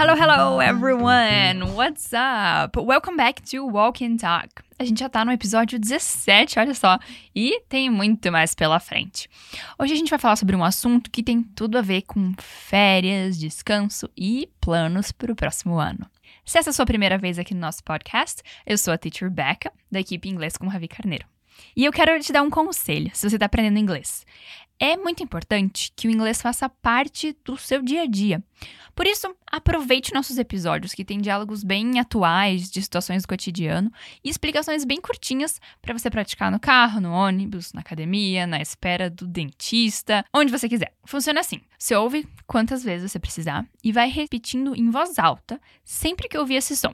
Hello, hello everyone! What's up? Welcome back to Walk and Talk. A gente já tá no episódio 17, olha só, e tem muito mais pela frente. Hoje a gente vai falar sobre um assunto que tem tudo a ver com férias, descanso e planos para o próximo ano. Se essa é a sua primeira vez aqui no nosso podcast, eu sou a Teacher Becca, da equipe Inglês com Ravi Carneiro. E eu quero te dar um conselho, se você está aprendendo inglês. É muito importante que o inglês faça parte do seu dia a dia. Por isso, aproveite nossos episódios, que têm diálogos bem atuais de situações do cotidiano e explicações bem curtinhas para você praticar no carro, no ônibus, na academia, na espera do dentista, onde você quiser. Funciona assim: você ouve quantas vezes você precisar e vai repetindo em voz alta sempre que ouvir esse som.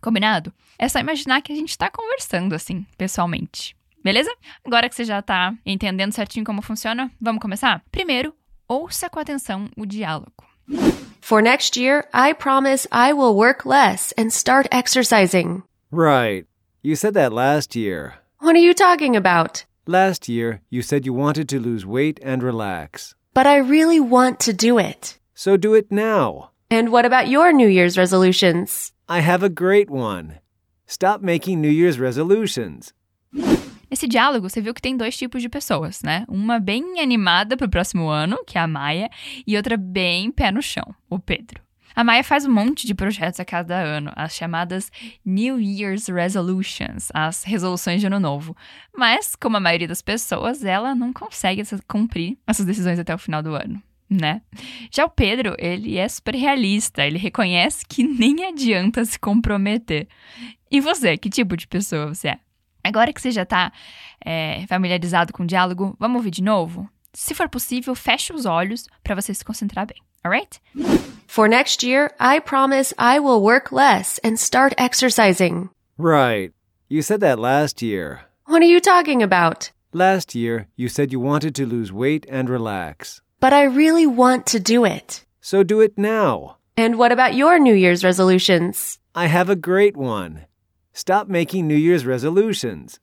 Combinado? É só imaginar que a gente está conversando assim, pessoalmente. Beleza? Agora que você já está entendendo certinho como funciona, vamos começar? Primeiro, ouça com atenção o diálogo. For next year, I promise I will work less and start exercising. Right. You said that last year. What are you talking about? Last year, you said you wanted to lose weight and relax. But I really want to do it. So do it now. And what about your New Year's resolutions? I have a great one. Stop making New Year's resolutions. Nesse diálogo, você viu que tem dois tipos de pessoas, né? Uma bem animada pro próximo ano, que é a Maia, e outra bem pé no chão, o Pedro. A Maia faz um monte de projetos a cada ano, as chamadas New Year's Resolutions, as resoluções de ano novo. Mas, como a maioria das pessoas, ela não consegue cumprir essas decisões até o final do ano. Né? Já o Pedro, ele é super realista, ele reconhece que nem adianta se comprometer. E você, que tipo de pessoa você é? Agora que você já está é, familiarizado com o diálogo, vamos ouvir de novo? Se for possível, feche os olhos para você se concentrar bem, alright? For next year, I promise I will work less and start exercising. Right. You said that last year. What are you talking about? Last year, you said you wanted to lose weight and relax. But I really want to do it. So do it now. And what about your New Year's resolutions? I have a great one. Stop making New Year's resolutions.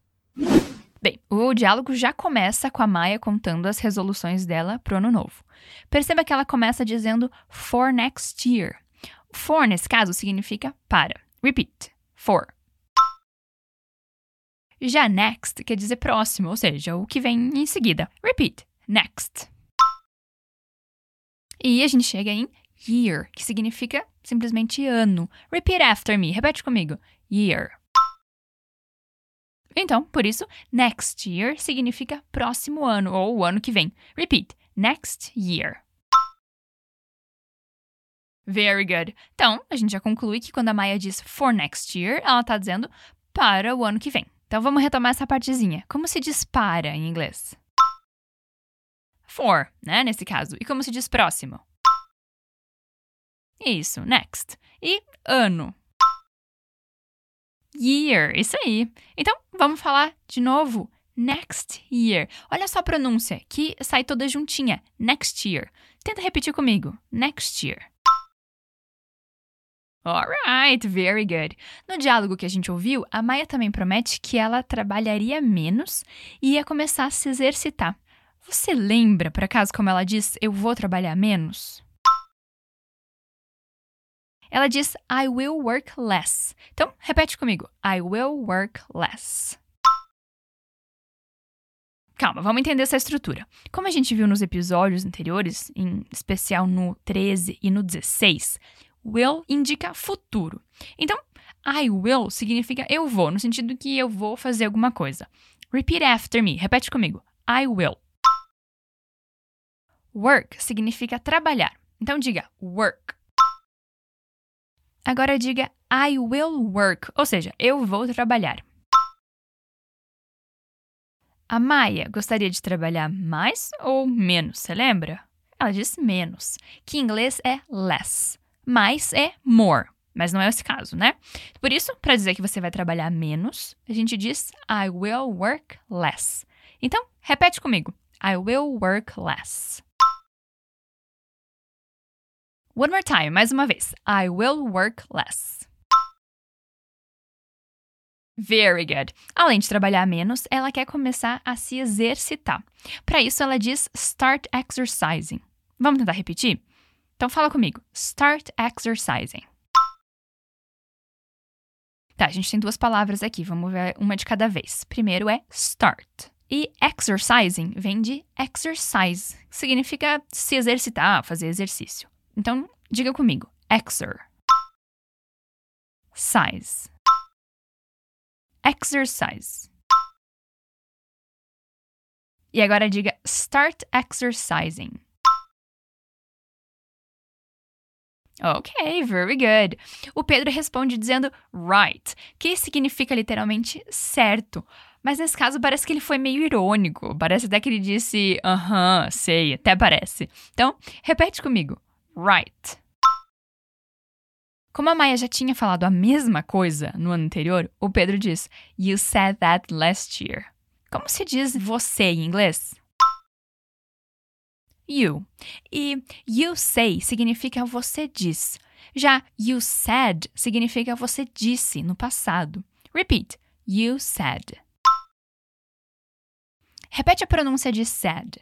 Bem, o diálogo já começa com a Maia contando as resoluções dela pro ano novo. Perceba que ela começa dizendo for next year. For, nesse caso, significa para. Repeat. For. Já next quer dizer próximo, ou seja, o que vem em seguida. Repeat. Next. E a gente chega em year, que significa simplesmente ano. Repeat after me. Repete comigo. Year. Então, por isso, next year significa próximo ano ou o ano que vem. Repeat. Next year. Very good. Então, a gente já conclui que quando a Maia diz for next year, ela está dizendo para o ano que vem. Então, vamos retomar essa partezinha. Como se diz para em inglês? For, né, nesse caso. E como se diz próximo? Isso, next. E ano. Year, isso aí. Então, vamos falar de novo. Next year. Olha só a pronúncia, que sai toda juntinha. Next year. Tenta repetir comigo. Next year. Alright, very good. No diálogo que a gente ouviu, a Maia também promete que ela trabalharia menos e ia começar a se exercitar. Você lembra, por acaso, como ela diz, eu vou trabalhar menos? Ela diz I will work less. Então, repete comigo. I will work less. Calma, vamos entender essa estrutura. Como a gente viu nos episódios anteriores, em especial no 13 e no 16, will indica futuro. Então, I will significa eu vou, no sentido que eu vou fazer alguma coisa. Repeat after me. Repete comigo. I will. Work significa trabalhar. Então diga work. Agora diga I will work, ou seja, eu vou trabalhar. A Maia gostaria de trabalhar mais ou menos, você lembra? Ela diz menos, que em inglês é less. Mais é more, mas não é esse caso, né? Por isso, para dizer que você vai trabalhar menos, a gente diz I will work less. Então, repete comigo. I will work less. One more time, mais uma vez. I will work less. Very good. Além de trabalhar menos, ela quer começar a se exercitar. Para isso, ela diz start exercising. Vamos tentar repetir? Então fala comigo. Start exercising. Tá, a gente tem duas palavras aqui, vamos ver uma de cada vez. Primeiro é start. E exercising vem de exercise, que significa se exercitar, fazer exercício. Então, diga comigo: exer. Size. Exercise. E agora diga start exercising. Ok, very good. O Pedro responde dizendo right, que significa literalmente certo. Mas nesse caso parece que ele foi meio irônico. Parece até que ele disse aham, uh -huh, sei, até parece. Então, repete comigo. Right. Como a Maia já tinha falado a mesma coisa no ano anterior, o Pedro diz You said that last year. Como se diz você em inglês? You. E you say significa você diz. Já you said significa você disse no passado. Repeat. You said. Repete a pronúncia de said.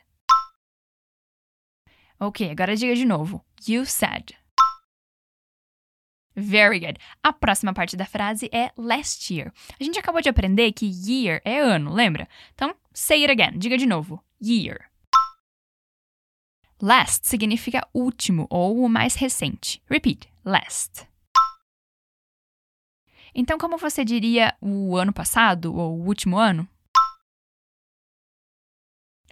Ok, agora diga de novo. You said. Very good. A próxima parte da frase é last year. A gente acabou de aprender que year é ano, lembra? Então, say it again. Diga de novo. Year. Last significa último ou o mais recente. Repeat. Last. Então, como você diria o ano passado ou o último ano?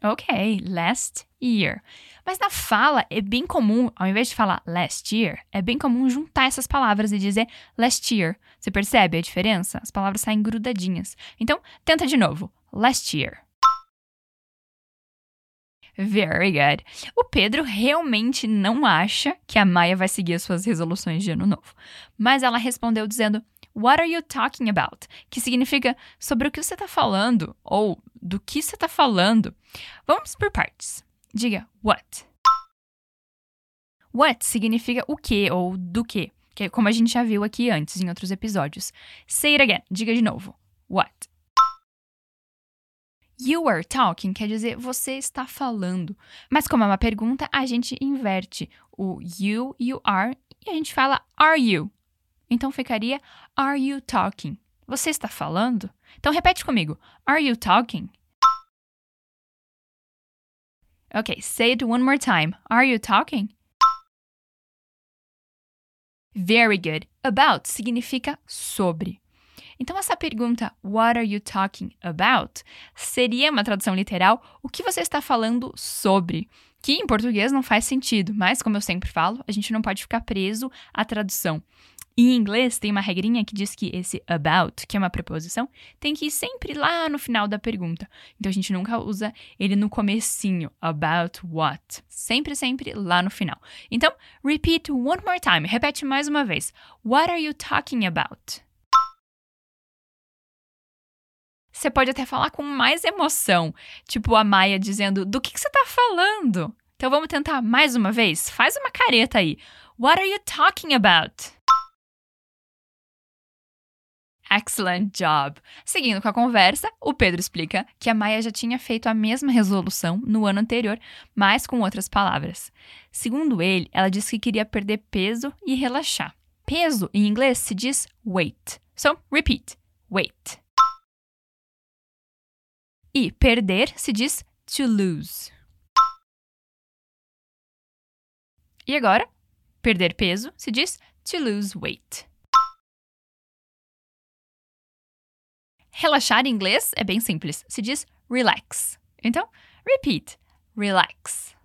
Ok, last year. Mas na fala é bem comum, ao invés de falar last year, é bem comum juntar essas palavras e dizer last year. Você percebe a diferença? As palavras saem grudadinhas. Então, tenta de novo. Last year. Very good. O Pedro realmente não acha que a Maia vai seguir as suas resoluções de ano novo. Mas ela respondeu dizendo: What are you talking about? Que significa sobre o que você está falando ou do que você está falando. Vamos por partes. Diga what. What significa o que ou do que, que é como a gente já viu aqui antes em outros episódios. Say it again. Diga de novo. What. You are talking quer dizer você está falando. Mas como é uma pergunta, a gente inverte o you e o are e a gente fala are you. Então ficaria are you talking? Você está falando? Então repete comigo. Are you talking? Ok, say it one more time. Are you talking? Very good. About significa sobre. Então, essa pergunta, What are you talking about? seria uma tradução literal, o que você está falando sobre? Que em português não faz sentido, mas como eu sempre falo, a gente não pode ficar preso à tradução. Em inglês, tem uma regrinha que diz que esse about, que é uma preposição, tem que ir sempre lá no final da pergunta. Então a gente nunca usa ele no comecinho, about what. Sempre, sempre lá no final. Então, repeat one more time. Repete mais uma vez. What are you talking about? Você pode até falar com mais emoção, tipo a Maia dizendo: Do que, que você está falando? Então vamos tentar mais uma vez? Faz uma careta aí. What are you talking about? Excellent job! Seguindo com a conversa, o Pedro explica que a Maia já tinha feito a mesma resolução no ano anterior, mas com outras palavras. Segundo ele, ela disse que queria perder peso e relaxar. Peso em inglês se diz weight. So, repeat: weight. E perder se diz to lose. E agora, perder peso se diz to lose weight. Relaxar em inglês é bem simples, se diz relax. Então, repeat: relax.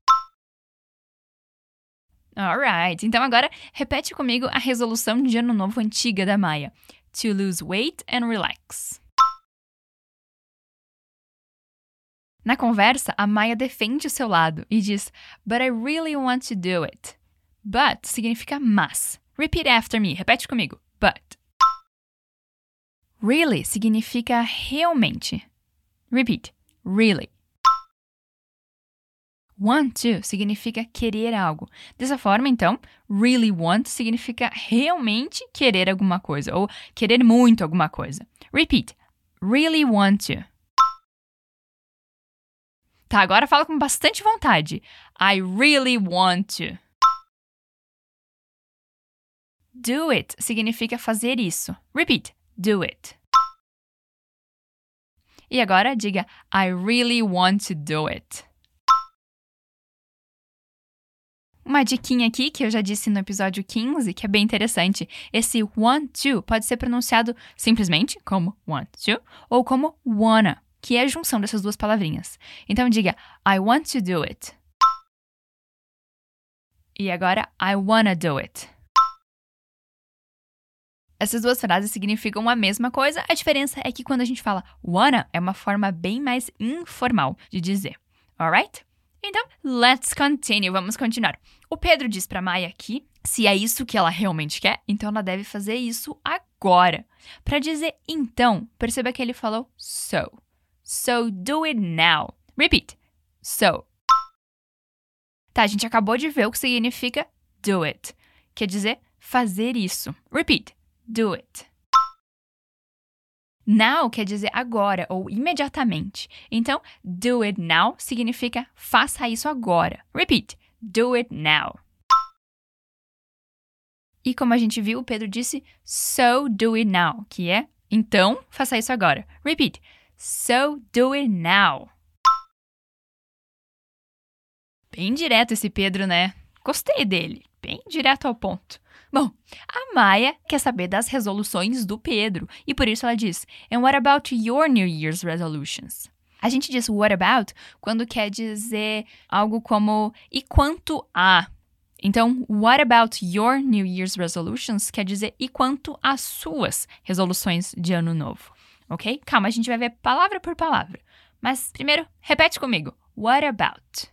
Alright, então agora repete comigo a resolução de ano novo antiga da Maia: to lose weight and relax. Na conversa, a Maia defende o seu lado e diz: But I really want to do it. But significa mas. Repeat after me. Repete comigo. But. Really significa realmente. Repeat. Really. Want to significa querer algo. Dessa forma, então, really want significa realmente querer alguma coisa ou querer muito alguma coisa. Repeat. Really want to. Tá, agora fala com bastante vontade. I really want to. Do it significa fazer isso. Repeat. Do it. E agora diga I really want to do it. Uma diquinha aqui que eu já disse no episódio 15, que é bem interessante. Esse want to pode ser pronunciado simplesmente como want to ou como wanna, que é a junção dessas duas palavrinhas. Então diga I want to do it. E agora I wanna do it. Essas duas frases significam a mesma coisa, a diferença é que quando a gente fala wanna é uma forma bem mais informal de dizer. Alright? Então, let's continue. Vamos continuar. O Pedro diz para Maia que se é isso que ela realmente quer, então ela deve fazer isso agora. Para dizer então, perceba que ele falou so. So do it now. Repeat. So. Tá, a gente acabou de ver o que significa do it. Quer dizer fazer isso. Repeat. Do it. Now quer dizer agora ou imediatamente. Então, do it now significa faça isso agora. Repeat. Do it now. E como a gente viu, o Pedro disse so do it now, que é então faça isso agora. Repeat. So do it now. Bem direto esse Pedro, né? Gostei dele. Bem direto ao ponto. Bom, a Maia quer saber das resoluções do Pedro e por isso ela diz: And what about your New Year's resolutions? A gente diz what about quando quer dizer algo como e quanto a. Então, what about your New Year's resolutions quer dizer e quanto às suas resoluções de ano novo. Ok? Calma, a gente vai ver palavra por palavra. Mas primeiro, repete comigo. What about?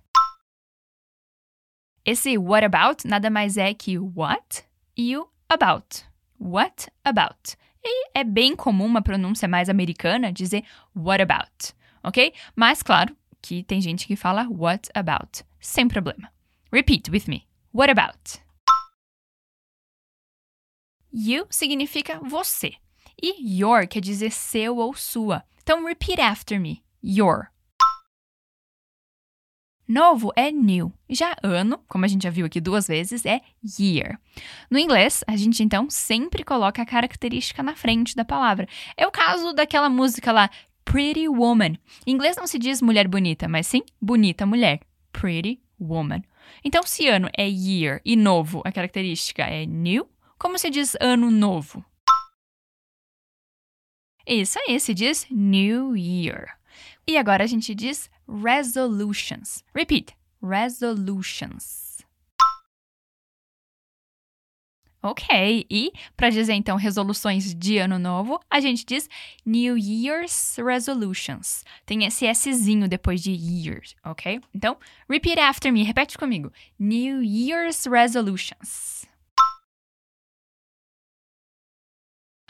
Esse what about nada mais é que what e o about. What about? E é bem comum uma pronúncia mais americana dizer what about, ok? Mas claro que tem gente que fala what about, sem problema. Repeat with me. What about? You significa você. E your quer dizer seu ou sua. Então repeat after me. Your. Novo é new. Já ano, como a gente já viu aqui duas vezes, é year. No inglês, a gente então sempre coloca a característica na frente da palavra. É o caso daquela música lá, Pretty Woman. Em inglês não se diz mulher bonita, mas sim bonita mulher. Pretty Woman. Então, se ano é year e novo, a característica é new, como se diz ano novo? Isso aí, se diz New Year. E agora a gente diz resolutions. Repeat. Resolutions. Ok, e para dizer então resoluções de ano novo, a gente diz New Year's Resolutions. Tem esse Szinho depois de years, ok? Então, repeat after me, repete comigo. New Year's Resolutions.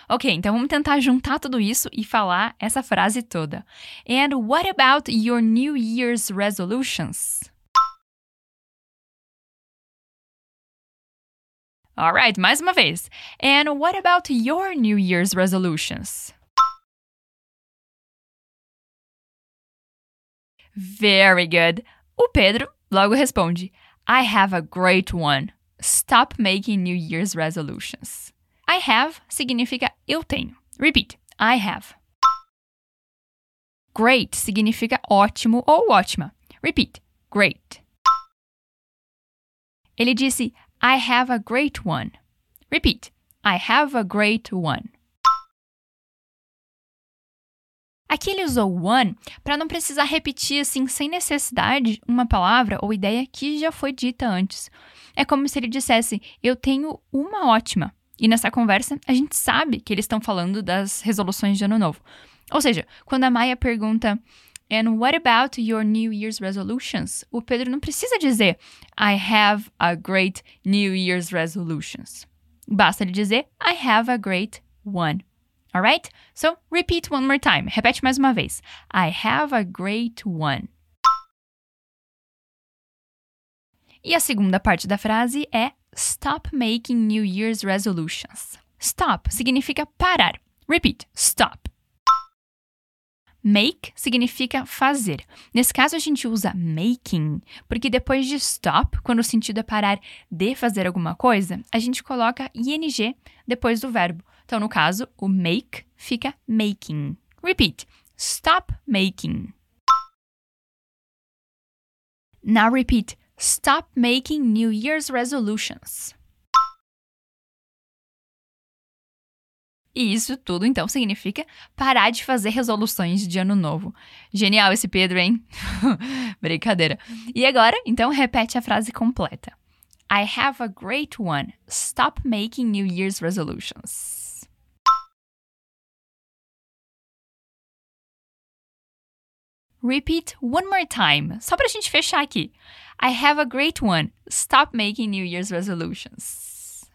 Ok, então vamos tentar juntar tudo isso e falar essa frase toda. And what about your New Year's resolutions? Alright, mais uma vez. And what about your New Year's resolutions? Very good. O Pedro logo responde: I have a great one. Stop making New Year's resolutions. I have significa eu tenho. Repeat. I have. Great significa ótimo ou ótima. Repeat. Great. Ele disse I have a great one. Repeat. I have a great one. Aqui ele usou one para não precisar repetir assim sem necessidade uma palavra ou ideia que já foi dita antes. É como se ele dissesse: Eu tenho uma ótima. E nessa conversa, a gente sabe que eles estão falando das resoluções de ano novo. Ou seja, quando a Maia pergunta And what about your New Year's resolutions? O Pedro não precisa dizer I have a great New Year's resolutions. Basta ele dizer I have a great one. Alright? So, repeat one more time. Repete mais uma vez. I have a great one. E a segunda parte da frase é Stop making New Year's resolutions. Stop significa parar. Repeat. Stop. Make significa fazer. Nesse caso, a gente usa making, porque depois de stop, quando o sentido é parar de fazer alguma coisa, a gente coloca ing depois do verbo. Então, no caso, o make fica making. Repeat. Stop making. Now repeat. Stop making New Year's resolutions. E isso tudo, então, significa parar de fazer resoluções de ano novo. Genial esse Pedro, hein? Brincadeira. E agora, então, repete a frase completa. I have a great one. Stop making New Year's resolutions. Repeat one more time, só pra gente fechar aqui. I have a great one. Stop making New Year's resolutions.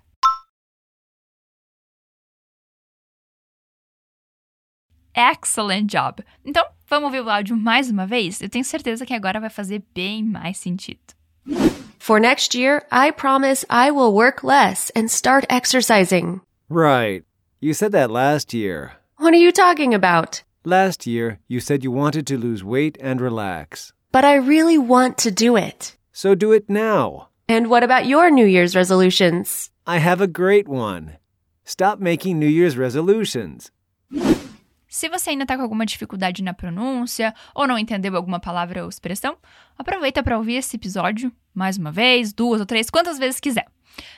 Excellent job! Então, vamos ouvir o áudio mais uma vez? Eu tenho certeza que agora vai fazer bem mais sentido. For next year, I promise I will work less and start exercising. Right. You said that last year. What are you talking about? Last year, you said you wanted to lose weight and relax. But I really want to do it. So do it now. And what about your New Year's resolutions? I have a great one. Stop making New Year's resolutions. Se você ainda está com alguma dificuldade na pronúncia ou não entendeu alguma palavra ou expressão, aproveita para ouvir esse episódio mais uma vez, duas ou três, quantas vezes quiser.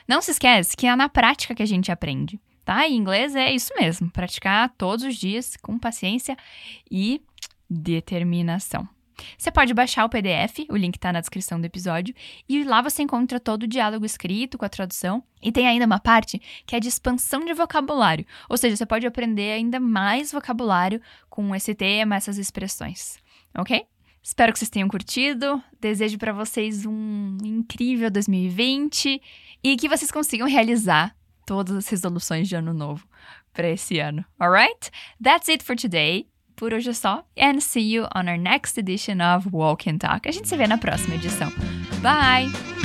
Não se esquece que é na prática que a gente aprende, tá? Em inglês é isso mesmo, praticar todos os dias com paciência e determinação. Você pode baixar o PDF, o link está na descrição do episódio, e lá você encontra todo o diálogo escrito com a tradução. E tem ainda uma parte que é de expansão de vocabulário, ou seja, você pode aprender ainda mais vocabulário com esse tema, essas expressões, ok? Espero que vocês tenham curtido. Desejo para vocês um incrível 2020 e que vocês consigam realizar todas as resoluções de ano novo para esse ano. Alright? That's it for today. Por hoje é só. And see you on our next edition of Walk and Talk. A gente se vê na próxima edição. Bye!